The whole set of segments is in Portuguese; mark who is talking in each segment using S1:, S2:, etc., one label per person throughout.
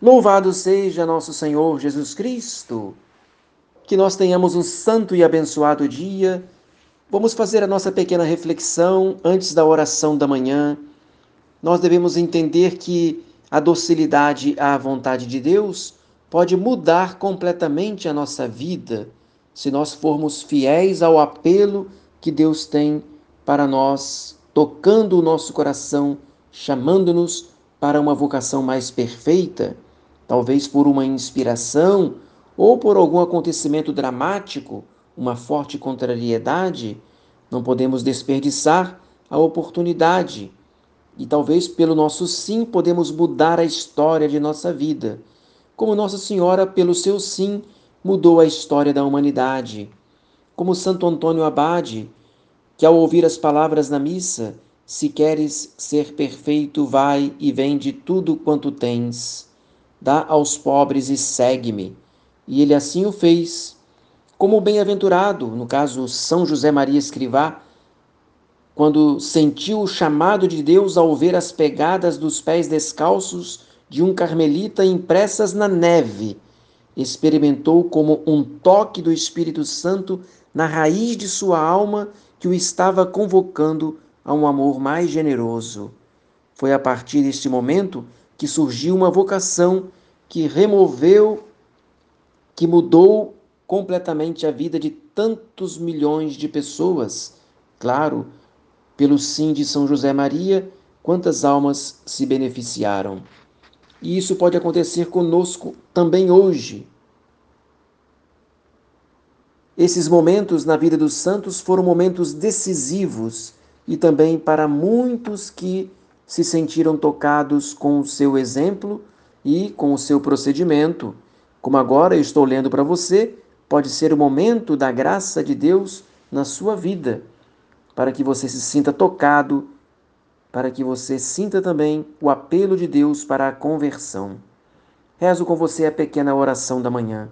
S1: Louvado seja nosso Senhor Jesus Cristo. Que nós tenhamos um santo e abençoado dia. Vamos fazer a nossa pequena reflexão antes da oração da manhã. Nós devemos entender que a docilidade à vontade de Deus pode mudar completamente a nossa vida se nós formos fiéis ao apelo que Deus tem para nós, tocando o nosso coração, chamando-nos para uma vocação mais perfeita talvez por uma inspiração ou por algum acontecimento dramático, uma forte contrariedade, não podemos desperdiçar a oportunidade. E talvez pelo nosso sim podemos mudar a história de nossa vida, como Nossa Senhora, pelo seu sim, mudou a história da humanidade. Como Santo Antônio Abade, que ao ouvir as palavras na missa, se queres ser perfeito, vai e vende tudo quanto tens dá aos pobres e segue-me. E ele assim o fez. Como bem-aventurado, no caso São José Maria Escrivá, quando sentiu o chamado de Deus ao ver as pegadas dos pés descalços de um carmelita impressas na neve, experimentou como um toque do Espírito Santo na raiz de sua alma que o estava convocando a um amor mais generoso. Foi a partir deste momento que surgiu uma vocação que removeu, que mudou completamente a vida de tantos milhões de pessoas. Claro, pelo sim de São José Maria, quantas almas se beneficiaram. E isso pode acontecer conosco também hoje. Esses momentos na vida dos santos foram momentos decisivos e também para muitos que se sentiram tocados com o seu exemplo e com o seu procedimento. Como agora eu estou lendo para você, pode ser o momento da graça de Deus na sua vida, para que você se sinta tocado, para que você sinta também o apelo de Deus para a conversão. Rezo com você a pequena oração da manhã.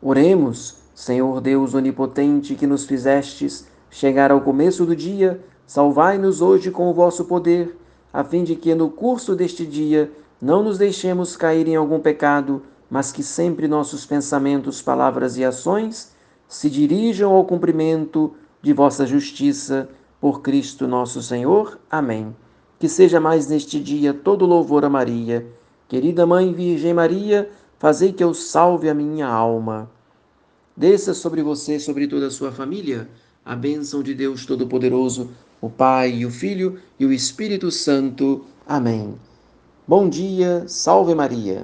S1: Oremos, Senhor Deus onipotente, que nos fizestes chegar ao começo do dia, salvai-nos hoje com o vosso poder a fim de que no curso deste dia não nos deixemos cair em algum pecado, mas que sempre nossos pensamentos, palavras e ações se dirijam ao cumprimento de vossa justiça por Cristo nosso Senhor. Amém. Que seja mais neste dia todo louvor a Maria. Querida Mãe Virgem Maria, fazei que eu salve a minha alma. Desça sobre você, sobre toda a sua família, a bênção de Deus Todo-Poderoso o Pai e o Filho e o Espírito Santo. Amém. Bom dia, salve Maria.